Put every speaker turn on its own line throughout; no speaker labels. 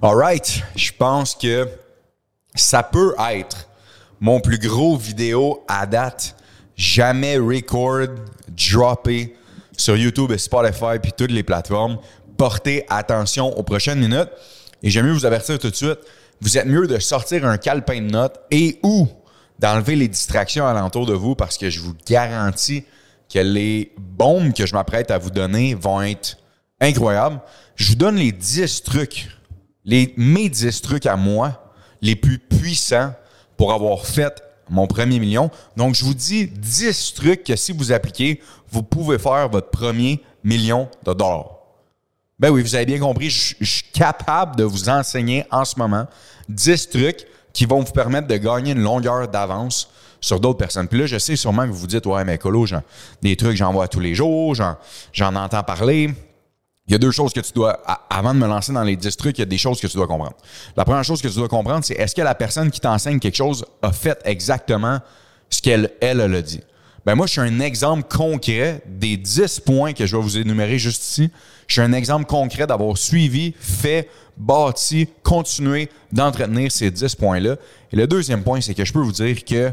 Alright, je pense que ça peut être mon plus gros vidéo à date. Jamais record, droppé sur YouTube et Spotify puis toutes les plateformes. Portez attention aux prochaines minutes. Et j'aime mieux vous avertir tout de suite, vous êtes mieux de sortir un calepin de notes et ou d'enlever les distractions alentour de vous parce que je vous garantis que les bombes que je m'apprête à vous donner vont être incroyables. Je vous donne les 10 trucs, les, mes 10 trucs à moi, les plus puissants pour avoir fait mon premier million. Donc, je vous dis 10 trucs que si vous appliquez, vous pouvez faire votre premier million de dollars. Ben oui, vous avez bien compris, je, suis capable de vous enseigner en ce moment 10 trucs qui vont vous permettre de gagner une longueur d'avance sur d'autres personnes. Puis là, je sais sûrement que vous vous dites, ouais, mais Colo, des trucs j'en vois tous les jours, j'en entends parler. Il y a deux choses que tu dois, avant de me lancer dans les 10 trucs, il y a des choses que tu dois comprendre. La première chose que tu dois comprendre, c'est est-ce que la personne qui t'enseigne quelque chose a fait exactement ce qu'elle, elle, elle a dit? Ben moi, je suis un exemple concret des 10 points que je vais vous énumérer juste ici. Je suis un exemple concret d'avoir suivi, fait, bâti, continué d'entretenir ces 10 points-là. Et le deuxième point, c'est que je peux vous dire que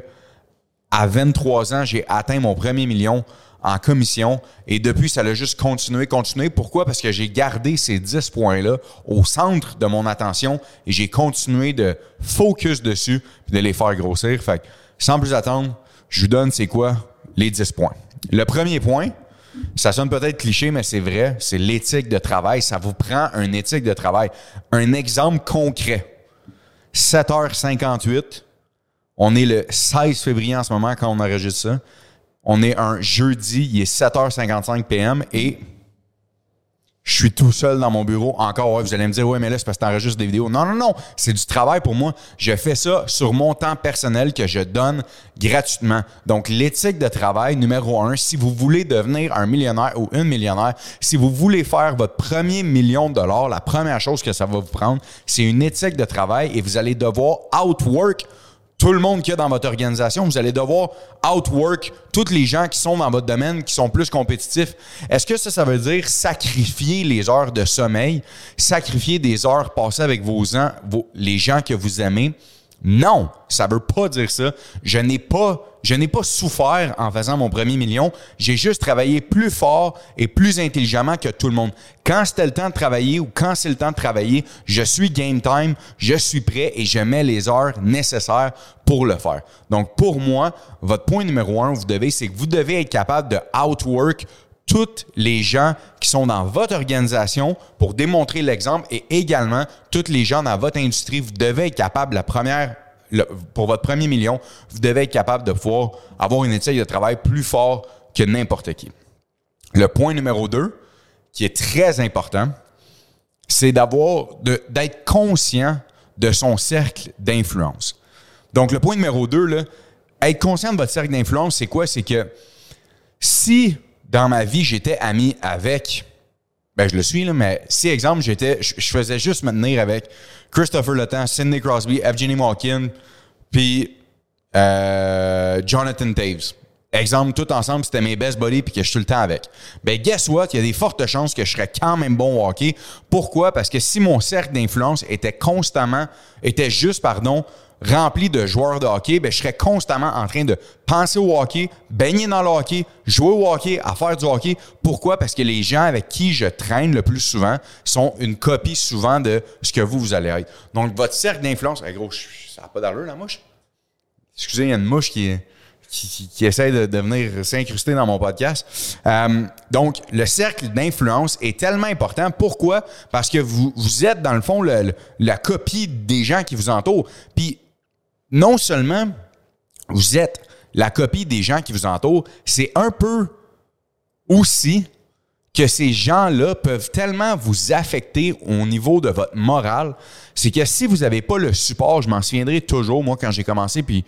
à 23 ans, j'ai atteint mon premier million en commission. Et depuis, ça a juste continué, continué. Pourquoi? Parce que j'ai gardé ces 10 points-là au centre de mon attention et j'ai continué de focus dessus et de les faire grossir. Fait que, sans plus attendre, je vous donne c'est quoi les 10 points. Le premier point, ça sonne peut-être cliché, mais c'est vrai, c'est l'éthique de travail. Ça vous prend une éthique de travail. Un exemple concret. 7h58, on est le 16 février en ce moment quand on enregistre ça. On est un jeudi, il est 7h55 PM et je suis tout seul dans mon bureau. Encore, vous allez me dire, ouais, mais là, c'est parce que t'enregistres des vidéos. Non, non, non. C'est du travail pour moi. Je fais ça sur mon temps personnel que je donne gratuitement. Donc, l'éthique de travail, numéro un, si vous voulez devenir un millionnaire ou une millionnaire, si vous voulez faire votre premier million de dollars, la première chose que ça va vous prendre, c'est une éthique de travail et vous allez devoir outwork tout le monde qui est dans votre organisation, vous allez devoir outwork tous les gens qui sont dans votre domaine, qui sont plus compétitifs. Est-ce que ça, ça veut dire sacrifier les heures de sommeil, sacrifier des heures passées avec vos, vos les gens que vous aimez? Non, ça veut pas dire ça. Je n'ai pas je n'ai pas souffert en faisant mon premier million. J'ai juste travaillé plus fort et plus intelligemment que tout le monde. Quand c'était le temps de travailler ou quand c'est le temps de travailler, je suis game time, je suis prêt et je mets les heures nécessaires pour le faire. Donc, pour moi, votre point numéro un, vous devez, c'est que vous devez être capable de outwork tous les gens qui sont dans votre organisation pour démontrer l'exemple et également tous les gens dans votre industrie. Vous devez être capable, la première pour votre premier million, vous devez être capable de pouvoir avoir une éthique de travail plus fort que n'importe qui. Le point numéro deux, qui est très important, c'est d'avoir, d'être conscient de son cercle d'influence. Donc, le point numéro deux, là, être conscient de votre cercle d'influence, c'est quoi? C'est que si dans ma vie, j'étais ami avec ben, je le suis, là, mais si, exemple, j'étais, je, faisais juste me tenir avec Christopher Letang, Sidney Crosby, Evgeny Malkin, puis euh, Jonathan Taves. Exemple, tout ensemble, c'était mes best buddies puis que je suis tout le temps avec. Ben, guess what? Il y a des fortes chances que je serais quand même bon au hockey. Pourquoi? Parce que si mon cercle d'influence était constamment, était juste, pardon, rempli de joueurs de hockey, ben, je serais constamment en train de penser au hockey, baigner dans le hockey, jouer au hockey, à faire du hockey. Pourquoi? Parce que les gens avec qui je traîne le plus souvent sont une copie souvent de ce que vous, vous allez être. Donc, votre cercle d'influence, hey gros, ça n'a pas d'allure, la mouche. Excusez, il y a une mouche qui, qui, essaie de, venir s'incruster dans mon podcast. Euh, donc, le cercle d'influence est tellement important. Pourquoi? Parce que vous, êtes, dans le fond, la copie des gens qui vous entourent. Puis, non seulement vous êtes la copie des gens qui vous entourent, c'est un peu aussi que ces gens-là peuvent tellement vous affecter au niveau de votre morale, c'est que si vous n'avez pas le support, je m'en souviendrai toujours, moi, quand j'ai commencé, puis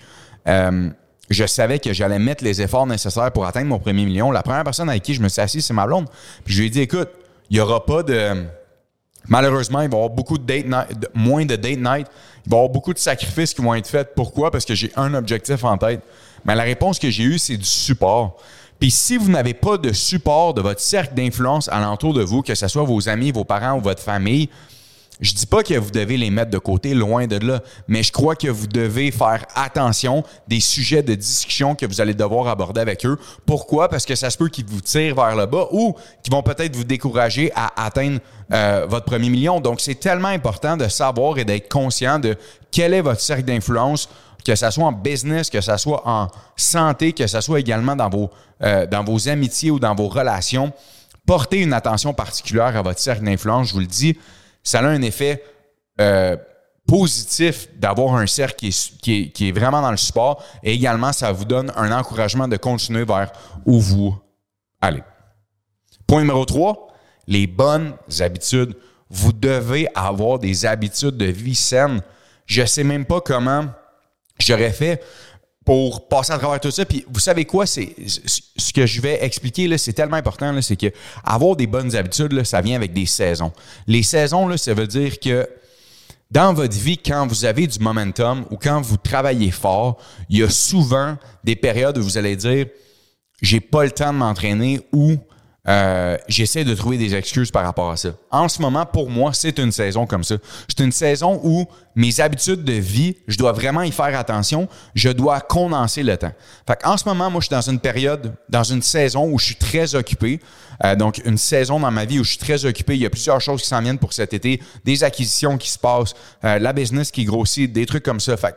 euh, je savais que j'allais mettre les efforts nécessaires pour atteindre mon premier million. La première personne avec qui je me suis assis, c'est ma blonde. Puis je lui ai dit, écoute, il n'y aura pas de... Malheureusement, il va y avoir beaucoup de date night, moins de date night. Il va y avoir beaucoup de sacrifices qui vont être faits. Pourquoi? Parce que j'ai un objectif en tête. Mais la réponse que j'ai eue, c'est du support. Puis si vous n'avez pas de support de votre cercle d'influence alentour de vous, que ce soit vos amis, vos parents ou votre famille, je dis pas que vous devez les mettre de côté, loin de là, mais je crois que vous devez faire attention des sujets de discussion que vous allez devoir aborder avec eux. Pourquoi? Parce que ça se peut qu'ils vous tirent vers le bas ou qu'ils vont peut-être vous décourager à atteindre euh, votre premier million. Donc, c'est tellement important de savoir et d'être conscient de quel est votre cercle d'influence, que ce soit en business, que ce soit en santé, que ce soit également dans vos, euh, dans vos amitiés ou dans vos relations. Portez une attention particulière à votre cercle d'influence, je vous le dis ça a un effet euh, positif d'avoir un cercle qui est, vraiment dans le sport et également ça vous donne un encouragement de continuer vers où vous allez. Point numéro 3, les bonnes habitudes. Vous devez avoir des habitudes de vie saines. Je ne sais même pas comment j'aurais fait pour passer à travers tout ça. Puis vous savez quoi, c'est ce que je vais expliquer là, c'est tellement important c'est que avoir des bonnes habitudes là, ça vient avec des saisons. Les saisons là, ça veut dire que dans votre vie, quand vous avez du momentum ou quand vous travaillez fort, il y a souvent des périodes où vous allez dire j'ai pas le temps de m'entraîner ou euh, j'essaie de trouver des excuses par rapport à ça. En ce moment, pour moi, c'est une saison comme ça. C'est une saison où mes habitudes de vie, je dois vraiment y faire attention. Je dois condenser le temps. Fait en ce moment, moi, je suis dans une période, dans une saison où je suis très occupé. Euh, donc, une saison dans ma vie où je suis très occupé. Il y a plusieurs choses qui s'en viennent pour cet été, des acquisitions qui se passent, euh, la business qui grossit, des trucs comme ça. Fait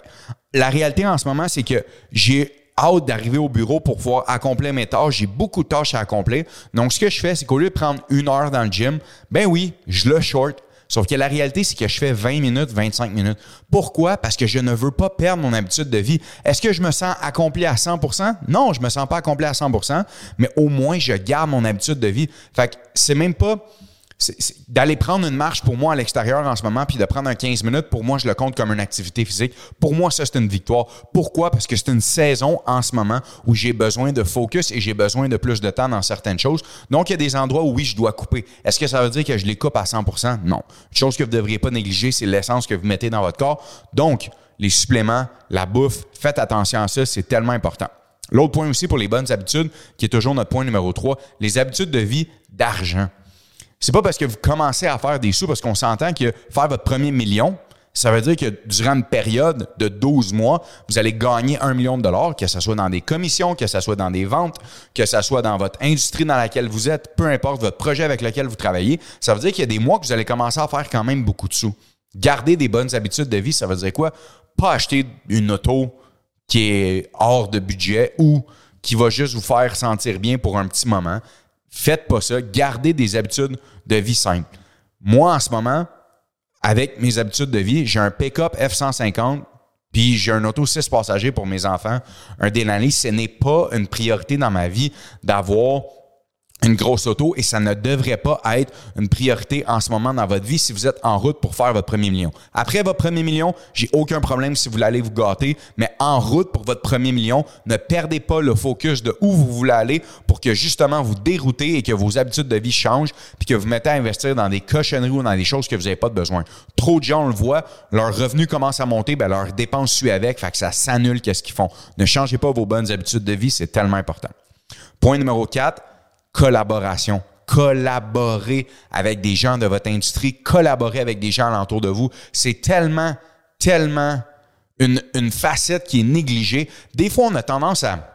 la réalité en ce moment, c'est que j'ai hâte d'arriver au bureau pour pouvoir accomplir mes tâches. J'ai beaucoup de tâches à accomplir. Donc, ce que je fais, c'est qu'au lieu de prendre une heure dans le gym, ben oui, je le short. Sauf que la réalité, c'est que je fais 20 minutes, 25 minutes. Pourquoi? Parce que je ne veux pas perdre mon habitude de vie. Est-ce que je me sens accompli à 100 Non, je me sens pas accompli à 100 mais au moins, je garde mon habitude de vie. Fait que c'est même pas d'aller prendre une marche pour moi à l'extérieur en ce moment, puis de prendre un 15 minutes, pour moi, je le compte comme une activité physique. Pour moi, ça, c'est une victoire. Pourquoi? Parce que c'est une saison en ce moment où j'ai besoin de focus et j'ai besoin de plus de temps dans certaines choses. Donc, il y a des endroits où oui, je dois couper. Est-ce que ça veut dire que je les coupe à 100% Non. Une chose que vous ne devriez pas négliger, c'est l'essence que vous mettez dans votre corps. Donc, les suppléments, la bouffe, faites attention à ça, c'est tellement important. L'autre point aussi pour les bonnes habitudes, qui est toujours notre point numéro 3, les habitudes de vie d'argent. C'est pas parce que vous commencez à faire des sous, parce qu'on s'entend que faire votre premier million, ça veut dire que durant une période de 12 mois, vous allez gagner un million de dollars, que ce soit dans des commissions, que ce soit dans des ventes, que ce soit dans votre industrie dans laquelle vous êtes, peu importe votre projet avec lequel vous travaillez. Ça veut dire qu'il y a des mois que vous allez commencer à faire quand même beaucoup de sous. Garder des bonnes habitudes de vie, ça veut dire quoi? Pas acheter une auto qui est hors de budget ou qui va juste vous faire sentir bien pour un petit moment. Faites pas ça. Gardez des habitudes de vie simples. Moi, en ce moment, avec mes habitudes de vie, j'ai un pick-up F-150, puis j'ai un auto 6 passagers pour mes enfants, un Denali. Ce n'est pas une priorité dans ma vie d'avoir une grosse auto et ça ne devrait pas être une priorité en ce moment dans votre vie si vous êtes en route pour faire votre premier million. Après votre premier million, j'ai aucun problème si vous voulez vous gâter, mais en route pour votre premier million, ne perdez pas le focus de où vous voulez aller pour que justement vous déroutez et que vos habitudes de vie changent puis que vous mettez à investir dans des cochonneries ou dans des choses que vous n'avez pas besoin. Trop de gens, le voit, leur revenu commence à monter, ben leurs dépenses suivent avec, fait que ça s'annule qu'est-ce qu'ils font. Ne changez pas vos bonnes habitudes de vie, c'est tellement important. Point numéro 4, collaboration. Collaborer avec des gens de votre industrie, collaborer avec des gens alentour de vous. C'est tellement, tellement une, une facette qui est négligée. Des fois, on a tendance à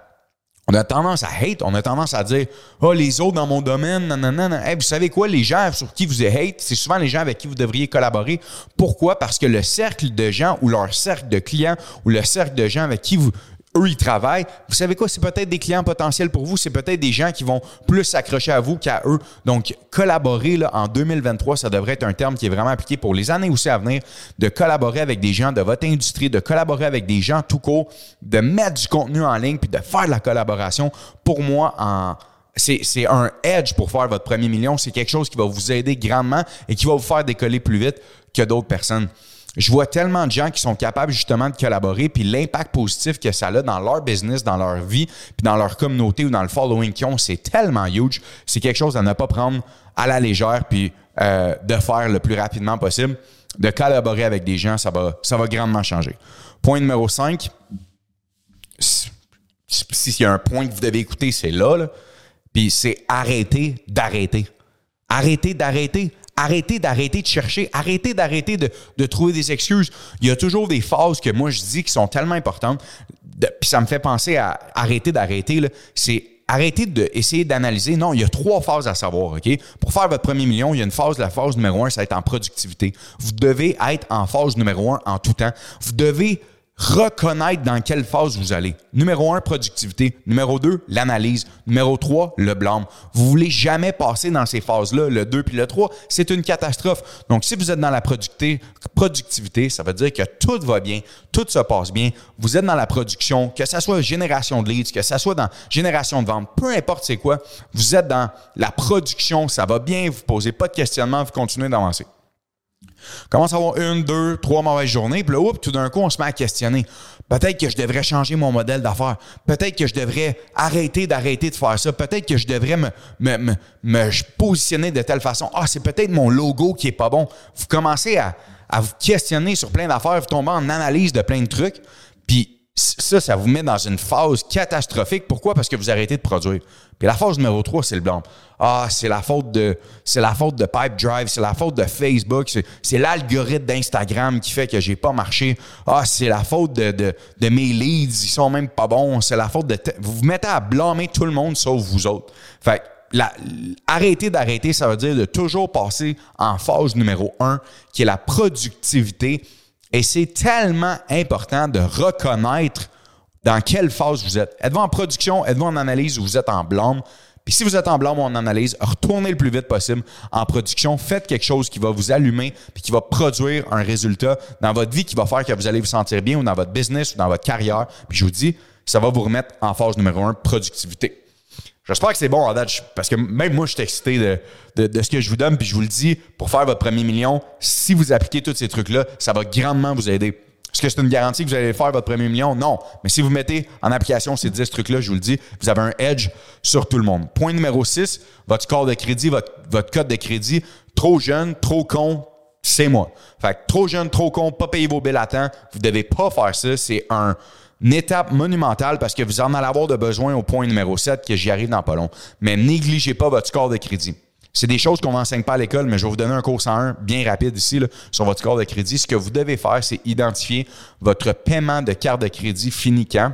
on a tendance à hate, on a tendance à dire Oh, les autres dans mon domaine, non, non, non. vous savez quoi, les gens sur qui vous hate, c'est souvent les gens avec qui vous devriez collaborer. Pourquoi? Parce que le cercle de gens ou leur cercle de clients ou le cercle de gens avec qui vous eux, ils travaillent. Vous savez quoi? C'est peut-être des clients potentiels pour vous. C'est peut-être des gens qui vont plus s'accrocher à vous qu'à eux. Donc, collaborer là, en 2023, ça devrait être un terme qui est vraiment appliqué pour les années aussi à venir, de collaborer avec des gens de votre industrie, de collaborer avec des gens tout court, de mettre du contenu en ligne, puis de faire de la collaboration. Pour moi, en c'est un edge pour faire votre premier million. C'est quelque chose qui va vous aider grandement et qui va vous faire décoller plus vite que d'autres personnes je vois tellement de gens qui sont capables justement de collaborer, puis l'impact positif que ça a dans leur business, dans leur vie, puis dans leur communauté ou dans le following qu'ils ont, c'est tellement huge. C'est quelque chose à ne pas prendre à la légère, puis euh, de faire le plus rapidement possible. De collaborer avec des gens, ça va, ça va grandement changer. Point numéro 5, s'il y a un point que vous devez écouter, c'est là, là puis c'est arrêter d'arrêter. Arrêtez d'arrêter arrêtez d'arrêter de chercher, arrêtez d'arrêter de, de trouver des excuses. Il y a toujours des phases que moi je dis qui sont tellement importantes. Puis ça me fait penser à arrêter d'arrêter. C'est arrêtez d'essayer d'analyser. Non, il y a trois phases à savoir, OK? Pour faire votre premier million, il y a une phase, la phase numéro un, ça va être en productivité. Vous devez être en phase numéro un en tout temps. Vous devez reconnaître dans quelle phase vous allez. Numéro un, productivité. Numéro deux, l'analyse. Numéro trois, le blâme. Vous voulez jamais passer dans ces phases-là, le 2 puis le 3. C'est une catastrophe. Donc, si vous êtes dans la productivité, ça veut dire que tout va bien, tout se passe bien. Vous êtes dans la production, que ça soit génération de leads, que ça soit dans génération de ventes, peu importe c'est quoi, vous êtes dans la production, ça va bien, vous posez pas de questionnement, vous continuez d'avancer. Commence à avoir une, deux, trois mauvaises journées, puis là, oups, tout d'un coup, on se met à questionner. Peut-être que je devrais changer mon modèle d'affaires. Peut-être que je devrais arrêter d'arrêter de faire ça. Peut-être que je devrais me, me, me, positionner de telle façon. Ah, c'est peut-être mon logo qui est pas bon. Vous commencez à, à vous questionner sur plein d'affaires, vous tombez en analyse de plein de trucs, puis ça, ça vous met dans une phase catastrophique. Pourquoi? Parce que vous arrêtez de produire. Puis la phase numéro 3, c'est le blanc. Ah, c'est la faute de c'est la faute de Pipe Drive, c'est la faute de Facebook, c'est l'algorithme d'Instagram qui fait que j'ai pas marché. Ah, c'est la faute de, de, mes leads, ils sont même pas bons. C'est la faute de. Vous vous mettez à blâmer tout le monde sauf vous autres. Fait la, arrêter d'arrêter, ça veut dire de toujours passer en phase numéro 1, qui est la productivité et c'est tellement important de reconnaître dans quelle phase vous êtes. Êtes-vous en production, êtes-vous en analyse ou vous êtes en blâme? Puis si vous êtes en blâme ou en analyse, retournez le plus vite possible en production. Faites quelque chose qui va vous allumer puis qui va produire un résultat dans votre vie qui va faire que vous allez vous sentir bien ou dans votre business ou dans votre carrière. Puis je vous dis, ça va vous remettre en phase numéro un, productivité. J'espère que c'est bon en date, parce que même moi, je suis excité de, ce que je vous donne, puis je vous le dis, pour faire votre premier million, si vous appliquez tous ces trucs-là, ça va grandement vous aider. Est-ce que c'est une garantie que vous allez faire votre premier million? Non. Mais si vous mettez en application ces 10 trucs-là, je vous le dis, vous avez un edge sur tout le monde. Point numéro 6, votre score de crédit, votre, votre code de crédit. Trop jeune, trop con, c'est moi. Fait que trop jeune, trop con, pas payer vos billes à temps. Vous devez pas faire ça. C'est un une étape monumentale parce que vous en allez avoir de besoin au point numéro 7 que j'y arrive dans pas long. Mais négligez pas votre score de crédit. C'est des choses qu'on n'enseigne pas à l'école, mais je vais vous donner un cours 101 bien rapide ici sur votre score de crédit. Ce que vous devez faire, c'est identifier votre paiement de carte de crédit fini quand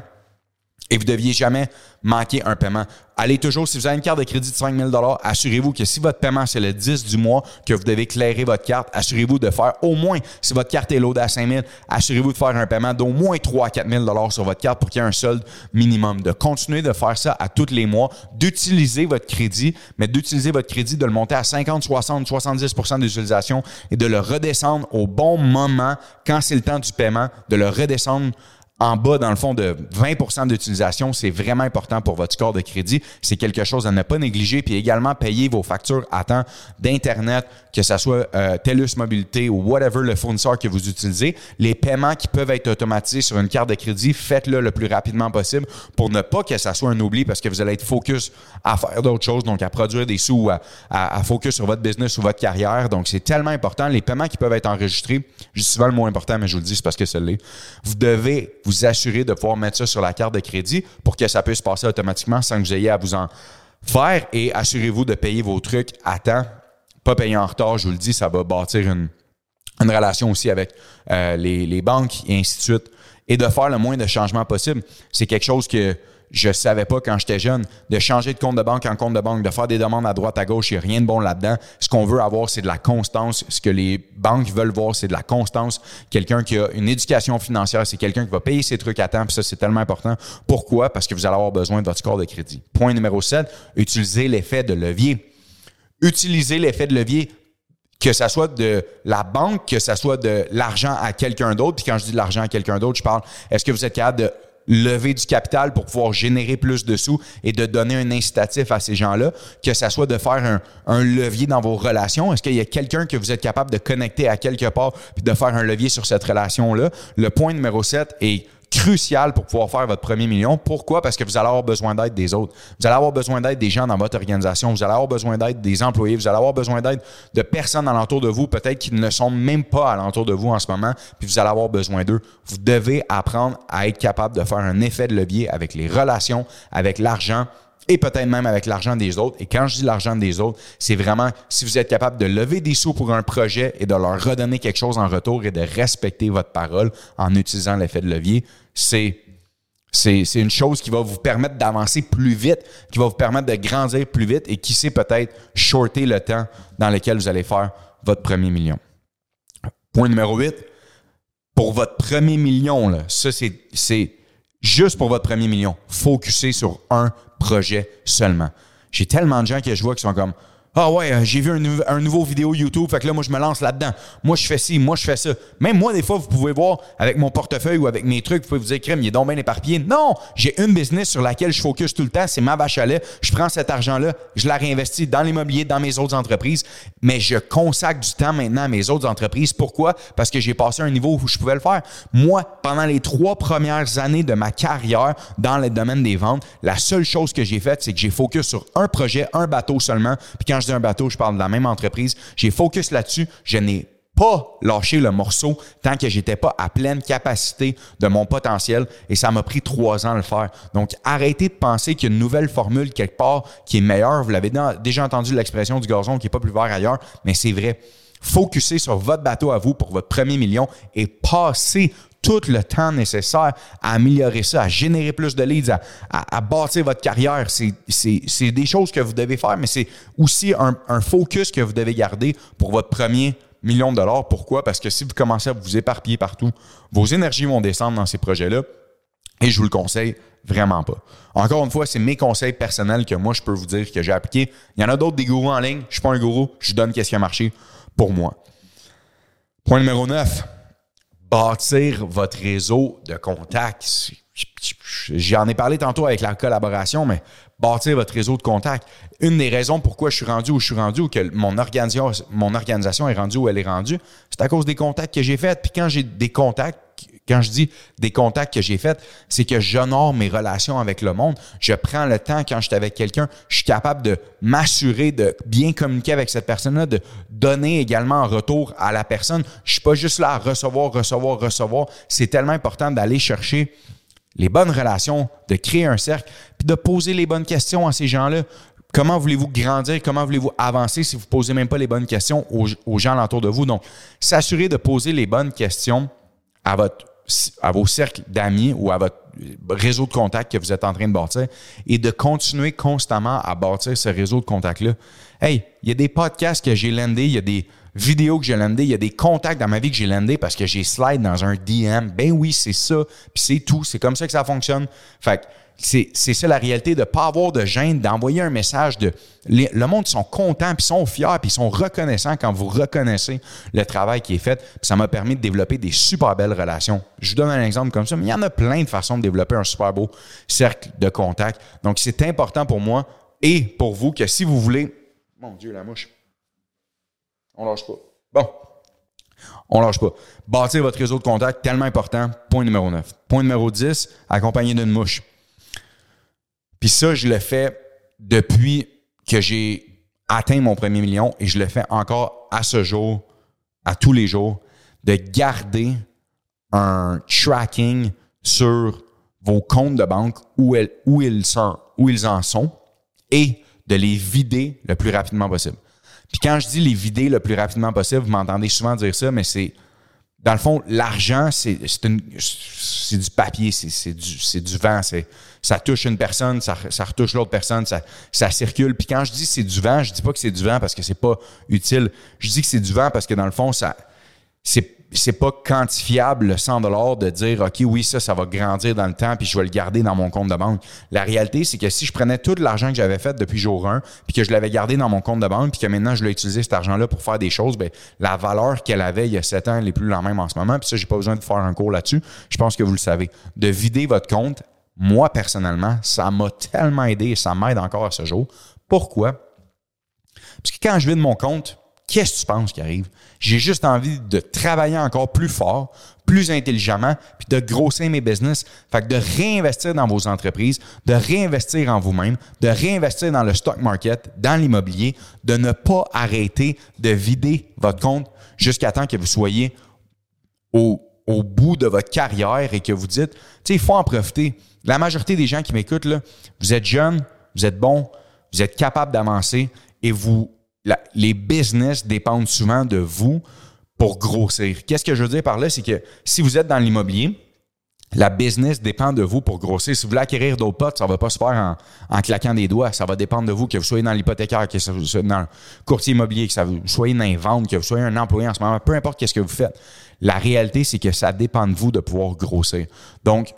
et vous ne deviez jamais manquer un paiement. Allez toujours, si vous avez une carte de crédit de 5 000 assurez-vous que si votre paiement, c'est le 10 du mois, que vous devez clairer votre carte, assurez-vous de faire au moins, si votre carte est loadée à 5 000, assurez-vous de faire un paiement d'au moins 3 à 4 000 sur votre carte pour qu'il y ait un solde minimum. De continuer de faire ça à tous les mois, d'utiliser votre crédit, mais d'utiliser votre crédit, de le monter à 50, 60, 70% d'utilisation et de le redescendre au bon moment quand c'est le temps du paiement, de le redescendre en bas, dans le fond, de 20% d'utilisation, c'est vraiment important pour votre score de crédit. C'est quelque chose à ne pas négliger. Puis également, payer vos factures à temps d'Internet, que ce soit euh, TELUS Mobilité ou whatever le fournisseur que vous utilisez. Les paiements qui peuvent être automatisés sur une carte de crédit, faites-le le plus rapidement possible pour ne pas que ça soit un oubli parce que vous allez être focus à faire d'autres choses, donc à produire des sous, à, à, focus sur votre business ou votre carrière. Donc, c'est tellement important. Les paiements qui peuvent être enregistrés, je dis souvent le mot important, mais je vous le dis, c'est parce que c'est l'est. Vous devez assurer de pouvoir mettre ça sur la carte de crédit pour que ça puisse passer automatiquement sans que vous ayez à vous en faire et assurez-vous de payer vos trucs à temps. Pas payer en retard, je vous le dis, ça va bâtir une, relation aussi avec euh, les, les banques et ainsi de suite. Et de faire le moins de changements possible. C'est quelque chose que je savais pas quand j'étais jeune, de changer de compte de banque en compte de banque, de faire des demandes à droite, à gauche, il n'y a rien de bon là-dedans. Ce qu'on veut avoir, c'est de la constance. Ce que les banques veulent voir, c'est de la constance. Quelqu'un qui a une éducation financière, c'est quelqu'un qui va payer ses trucs à temps, puis ça, c'est tellement important. Pourquoi? Parce que vous allez avoir besoin de votre score de crédit. Point numéro 7, utilisez l'effet de levier. Utilisez l'effet de levier que ça soit de la banque, que ça soit de l'argent à quelqu'un d'autre. Puis quand je dis de l'argent à quelqu'un d'autre, je parle, est-ce que vous êtes capable de lever du capital pour pouvoir générer plus de sous et de donner un incitatif à ces gens-là, que ça soit de faire un, levier dans vos relations. Est-ce qu'il y a quelqu'un que vous êtes capable de connecter à quelque part puis de faire un levier sur cette relation-là? Le point numéro 7 est crucial pour pouvoir faire votre premier million. Pourquoi? Parce que vous allez avoir besoin d'aide des autres. Vous allez avoir besoin d'aide des gens dans votre organisation. Vous allez avoir besoin d'aide des employés. Vous allez avoir besoin d'aide de personnes alentour de vous, peut-être qui ne sont même pas alentour de vous en ce moment, puis vous allez avoir besoin d'eux. Vous devez apprendre à être capable de faire un effet de levier avec les relations, avec l'argent, et peut-être même avec l'argent des autres. Et quand je dis l'argent des autres, c'est vraiment si vous êtes capable de lever des sous pour un projet et de leur redonner quelque chose en retour et de respecter votre parole en utilisant l'effet de levier, c'est une chose qui va vous permettre d'avancer plus vite, qui va vous permettre de grandir plus vite et qui sait peut-être shorter le temps dans lequel vous allez faire votre premier million. Point numéro 8. Pour votre premier million, ça c'est, juste pour votre premier million. Focuser sur un projet seulement. J'ai tellement de gens que je vois qui sont comme ah ouais, euh, j'ai vu un, nouveau vidéo YouTube, fait que là, moi, je me lance là-dedans. Moi, je fais ci, moi, je fais ça. Même moi, des fois, vous pouvez voir avec mon portefeuille ou avec mes trucs, vous pouvez vous dire, crème, il est donc bien éparpillé. Non! J'ai une business sur laquelle je focus tout le temps, c'est ma vache à lait. Je prends cet argent-là, je la réinvestis dans l'immobilier, dans mes autres entreprises, mais je consacre du temps maintenant à mes autres entreprises. Pourquoi? Parce que j'ai passé un niveau où je pouvais le faire. Moi, pendant les trois premières années de ma carrière dans le domaine des ventes, la seule chose que j'ai faite, c'est que j'ai focus sur un projet, un bateau seulement. Puis quand je dis un bateau, je parle de la même entreprise. J'ai focus là-dessus. Je n'ai pas lâché le morceau tant que j'étais pas à pleine capacité de mon potentiel et ça m'a pris trois ans à le faire. Donc, arrêtez de penser qu'il y a une nouvelle formule quelque part qui est meilleure. Vous l'avez déjà entendu l'expression du gazon qui est pas plus vert ailleurs, mais c'est vrai. Focussez sur votre bateau à vous pour votre premier million et passez tout le temps nécessaire à améliorer ça, à générer plus de leads, à, bâtir votre carrière. C'est des choses que vous devez faire, mais c'est aussi un, focus que vous devez garder pour votre premier million de dollars. Pourquoi? Parce que si vous commencez à vous éparpiller partout, vos énergies vont descendre dans ces projets-là. Et je vous le conseille vraiment pas. Encore une fois, c'est mes conseils personnels que moi, je peux vous dire que j'ai appliqué. Il y en a d'autres des gourous en ligne. Je suis pas un gourou. Je donne qu'est-ce qui a marché pour moi. Point numéro 9 bâtir votre réseau de contacts. J'en ai parlé tantôt avec la collaboration, mais bâtir votre réseau de contacts. Une des raisons pourquoi je suis rendu où je suis rendu ou que mon organisation, mon organisation est rendue où elle est rendue, c'est à cause des contacts que j'ai faits. Puis quand j'ai des contacts, quand je dis des contacts que j'ai faits, c'est que j'honore mes relations avec le monde. Je prends le temps quand je suis avec quelqu'un, je suis capable de m'assurer de bien communiquer avec cette personne-là, de donner également en retour à la personne. Je suis pas juste là à recevoir, recevoir, recevoir. C'est tellement important d'aller chercher les bonnes relations, de créer un cercle, puis de poser les bonnes questions à ces gens-là. Comment voulez-vous grandir? Comment voulez-vous avancer si vous ne posez même pas les bonnes questions aux, aux gens autour de vous? Donc, s'assurer de poser les bonnes questions à votre à vos cercles d'amis ou à votre réseau de contacts que vous êtes en train de bâtir et de continuer constamment à bâtir ce réseau de contacts-là. Hey, il y a des podcasts que j'ai landés, il y a des vidéos que j'ai landées, il y a des contacts dans ma vie que j'ai landés parce que j'ai slide dans un DM. Ben oui, c'est ça, puis c'est tout. C'est comme ça que ça fonctionne. Fait que c'est ça la réalité de ne pas avoir de gêne, d'envoyer un message de. le monde, sont contents, puis sont fiers, puis sont reconnaissants quand vous reconnaissez le travail qui est fait. Ça m'a permis de développer des super belles relations. Je vous donne un exemple comme ça, mais il y en a plein de façons de développer un super beau cercle de contact. Donc, c'est important pour moi et pour vous que si vous voulez. Mon Dieu, la mouche. On lâche pas. Bon. On lâche pas. Bâtir votre réseau de contact, tellement important. Point numéro 9. Point numéro 10, accompagné d'une mouche. Puis ça, je le fais depuis que j'ai atteint mon premier million et je le fais encore à ce jour, à tous les jours, de garder un tracking sur vos comptes de banque, où, où, ils sont, où ils en sont, et de les vider le plus rapidement possible. Puis quand je dis les vider le plus rapidement possible, vous m'entendez souvent dire ça, mais c'est dans le fond, l'argent, c'est du papier, c'est du, du vent. Ça touche une personne, ça, ça retouche l'autre personne, ça, ça circule. Puis quand je dis c'est du vent, je dis pas que c'est du vent parce que c'est pas utile. Je dis que c'est du vent parce que dans le fond, ça c'est c'est pas quantifiable le 100 dollars de dire OK oui ça ça va grandir dans le temps puis je vais le garder dans mon compte de banque. La réalité c'est que si je prenais tout l'argent que j'avais fait depuis jour 1 puis que je l'avais gardé dans mon compte de banque puis que maintenant je l'ai utilisé cet argent là pour faire des choses ben la valeur qu'elle avait il y a 7 ans elle est plus la même en ce moment puis ça j'ai pas besoin de faire un cours là-dessus. Je pense que vous le savez. De vider votre compte, moi personnellement, ça m'a tellement aidé et ça m'aide encore à ce jour. Pourquoi? Parce que quand je vide mon compte, qu'est-ce que tu penses qui arrive? J'ai juste envie de travailler encore plus fort, plus intelligemment, puis de grossir mes business. Fait de réinvestir dans vos entreprises, de réinvestir en vous-même, de réinvestir dans le stock market, dans l'immobilier, de ne pas arrêter de vider votre compte jusqu'à temps que vous soyez au, au bout de votre carrière et que vous dites, tu sais, il faut en profiter. La majorité des gens qui m'écoutent, vous êtes jeunes, vous êtes bon, vous êtes capable d'avancer et vous, les business dépendent souvent de vous pour grossir. Qu'est-ce que je veux dire par là? C'est que si vous êtes dans l'immobilier, la business dépend de vous pour grossir. Si vous voulez acquérir d'autres potes, ça ne va pas se faire en, claquant des doigts. Ça va dépendre de vous, que vous soyez dans l'hypothécaire, que vous soyez dans le courtier immobilier, que vous soyez dans les ventes, que vous soyez un employé en ce moment, peu importe qu'est-ce que vous faites. La réalité, c'est que ça dépend de vous de pouvoir grossir. Donc,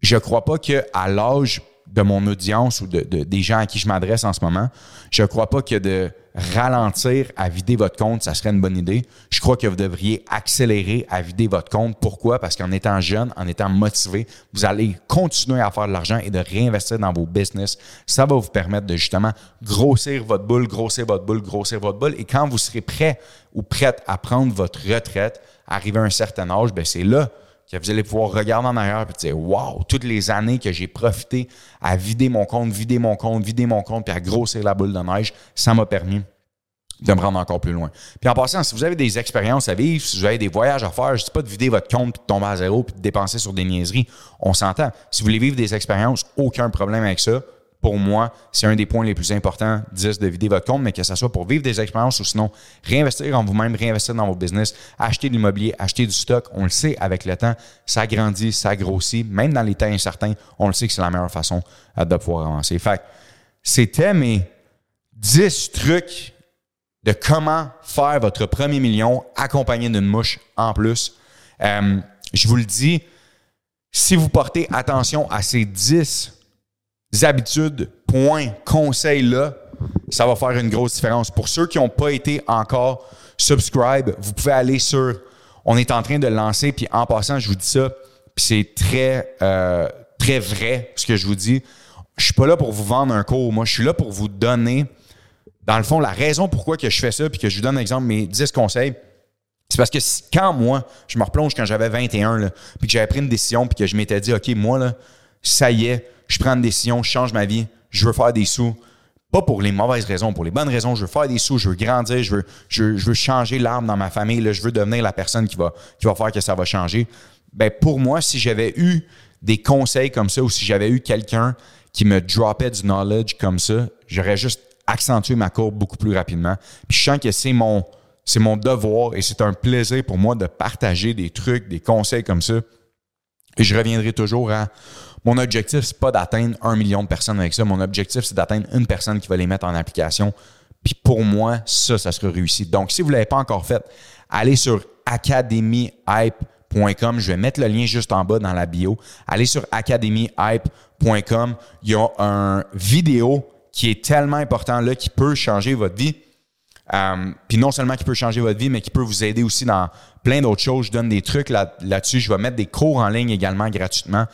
je ne crois pas qu'à l'âge de mon audience ou de, des gens à qui je m'adresse en ce moment, je ne crois pas que de ralentir à vider votre compte, ça serait une bonne idée. Je crois que vous devriez accélérer à vider votre compte. Pourquoi? Parce qu'en étant jeune, en étant motivé, vous allez continuer à faire de l'argent et de réinvestir dans vos business. Ça va vous permettre de justement grossir votre boule, grossir votre boule, grossir votre boule. Et quand vous serez prêt ou prête à prendre votre retraite, arriver à un certain âge, ben c'est là que vous allez pouvoir regarder en arrière et dire Wow, toutes les années que j'ai profité à vider mon compte, vider mon compte, vider mon compte, puis à grossir la boule de neige, ça m'a permis de me rendre encore plus loin. Puis en passant, si vous avez des expériences à vivre, si vous avez des voyages à faire, je ne dis pas de vider votre compte, puis de tomber à zéro, puis de dépenser sur des niaiseries. On s'entend. Si vous voulez vivre des expériences, aucun problème avec ça pour moi, c'est un des points les plus importants, 10, de vider votre compte, mais que ce soit pour vivre des expériences ou sinon réinvestir en vous-même, réinvestir dans vos business, acheter de l'immobilier, acheter du stock. On le sait avec le temps, ça grandit, ça grossit. Même dans les temps incertains, on le sait que c'est la meilleure façon euh, de pouvoir avancer. Fait c'était mes 10 trucs de comment faire votre premier million accompagné d'une mouche en plus. Euh, je vous le dis, si vous portez attention à ces 10 habitudes, points, conseils là, ça va faire une grosse différence. Pour ceux qui n'ont pas été encore subscribe, vous pouvez aller sur. On est en train de lancer, puis en passant, je vous dis ça, puis c'est très, euh, très vrai ce que je vous dis. Je suis pas là pour vous vendre un cours. Moi, je suis là pour vous donner, dans le fond, la raison pourquoi que je fais ça, puis que je vous donne un exemple, mes 10 conseils. C'est parce que quand moi, je me replonge quand j'avais 21, là, puis que j'avais pris une décision, puis que je m'étais dit, OK, moi, là, ça y est, je prends une décision, je change ma vie, je veux faire des sous. Pas pour les mauvaises raisons, pour les bonnes raisons. Je veux faire des sous, je veux grandir, je veux, je, veux changer l'arme dans ma famille, là, je veux devenir la personne qui va, qui va faire que ça va changer. Ben pour moi, si j'avais eu des conseils comme ça ou si j'avais eu quelqu'un qui me dropait du knowledge comme ça, j'aurais juste accentué ma courbe beaucoup plus rapidement. Puis je sens que c'est mon, c'est mon devoir et c'est un plaisir pour moi de partager des trucs, des conseils comme ça. Et je reviendrai toujours à mon objectif, c'est pas d'atteindre un million de personnes avec ça. Mon objectif, c'est d'atteindre une personne qui va les mettre en application. Puis pour moi, ça, ça sera réussi. Donc, si vous ne l'avez pas encore fait, allez sur academyhype.com. Je vais mettre le lien juste en bas dans la bio. Allez sur academyhype.com. Il y a un vidéo qui est tellement important là, qui peut changer votre vie. Euh, puis non seulement qui peut changer votre vie, mais qui peut vous aider aussi dans plein d'autres choses. Je donne des trucs là, là-dessus. Je vais mettre des cours en ligne également gratuitement.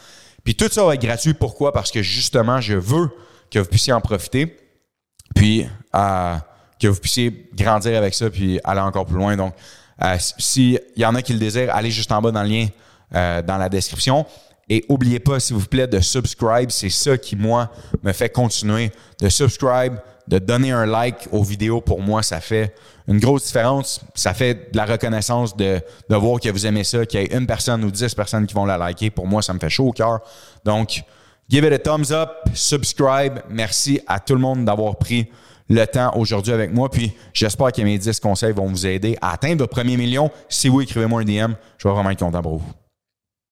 Puis tout ça va être gratuit. Pourquoi? Parce que justement, je veux que vous puissiez en profiter, puis euh, que vous puissiez grandir avec ça, puis aller encore plus loin. Donc, euh, s'il y en a qui le désirent, allez juste en bas dans le lien euh, dans la description. Et n'oubliez pas, s'il vous plaît, de subscribe. C'est ça qui, moi, me fait continuer. De subscribe, de donner un like aux vidéos, pour moi, ça fait une grosse différence. Ça fait de la reconnaissance de, de voir que vous aimez ça, qu'il y ait une personne ou dix personnes qui vont la liker. Pour moi, ça me fait chaud au cœur. Donc, give it a thumbs up, subscribe. Merci à tout le monde d'avoir pris le temps aujourd'hui avec moi. Puis, j'espère que mes 10 conseils vont vous aider à atteindre votre premier million. Si oui, écrivez-moi un DM. Je vais vraiment être content pour vous.